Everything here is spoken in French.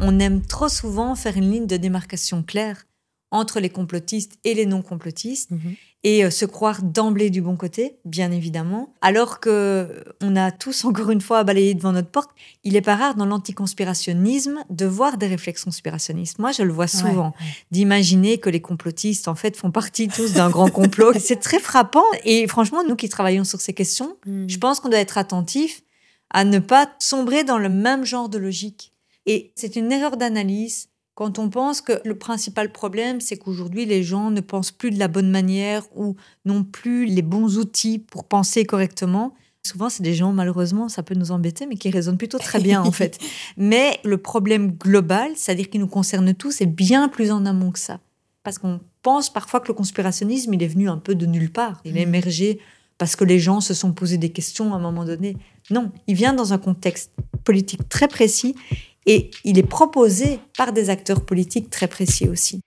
On aime trop souvent faire une ligne de démarcation claire entre les complotistes et les non-complotistes Mhm. et euh, se croire d'emblée du bon côté, bien évidemment, alors que on a tous encore une fois à balayer devant notre porte. Il est pas rare dans l'anticonspirationnisme de voir des réflexes conspirationnistes. Moi, je le vois souvent, Ouais, d'imaginer que les complotistes en fait font partie tous d'un grand complot. C'est très frappant et franchement, nous qui travaillons sur ces questions, Mhm. je pense qu'on doit être attentif à ne pas sombrer dans le même genre de logique. Et c'est une erreur d'analyse quand on pense que le principal problème, c'est qu'aujourd'hui, les gens ne pensent plus de la bonne manière ou n'ont plus les bons outils pour penser correctement. Souvent, c'est des gens, malheureusement, ça peut nous embêter, mais qui raisonnent plutôt très bien, en fait. Mais le problème global, c'est-à-dire qui nous concerne tous, est bien plus en amont que ça. Parce qu'on pense parfois que le conspirationnisme, il est venu un peu de nulle part. Il est Mhm. émergé parce que les gens se sont posé des questions à un moment donné. Non, il vient dans un contexte politique très précis et il est proposé par des acteurs politiques très précis aussi.